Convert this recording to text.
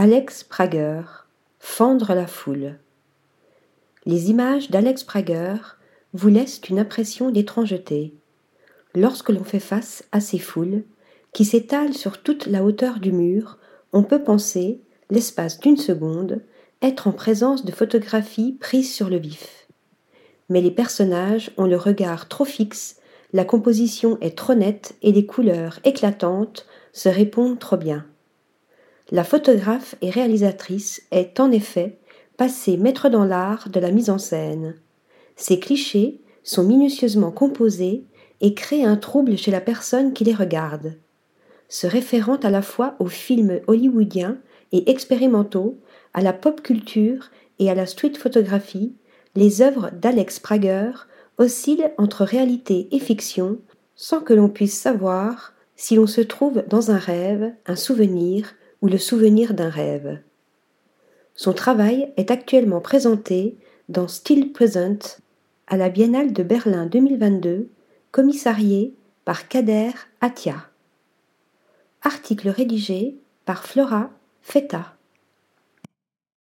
Alex Prager Fendre la foule Les images d'Alex Prager vous laissent une impression d'étrangeté. Lorsque l'on fait face à ces foules, qui s'étalent sur toute la hauteur du mur, on peut penser, l'espace d'une seconde, être en présence de photographies prises sur le vif. Mais les personnages ont le regard trop fixe, la composition est trop nette et les couleurs éclatantes se répondent trop bien. La photographe et réalisatrice est en effet passée maître dans l'art de la mise en scène. Ces clichés sont minutieusement composés et créent un trouble chez la personne qui les regarde. Se référant à la fois aux films hollywoodiens et expérimentaux, à la pop culture et à la street photographie, les œuvres d'Alex Prager oscillent entre réalité et fiction sans que l'on puisse savoir si l'on se trouve dans un rêve, un souvenir ou le souvenir d'un rêve. Son travail est actuellement présenté dans Still Present à la Biennale de Berlin 2022, commissarié par Kader Atia. Article rédigé par Flora Feta.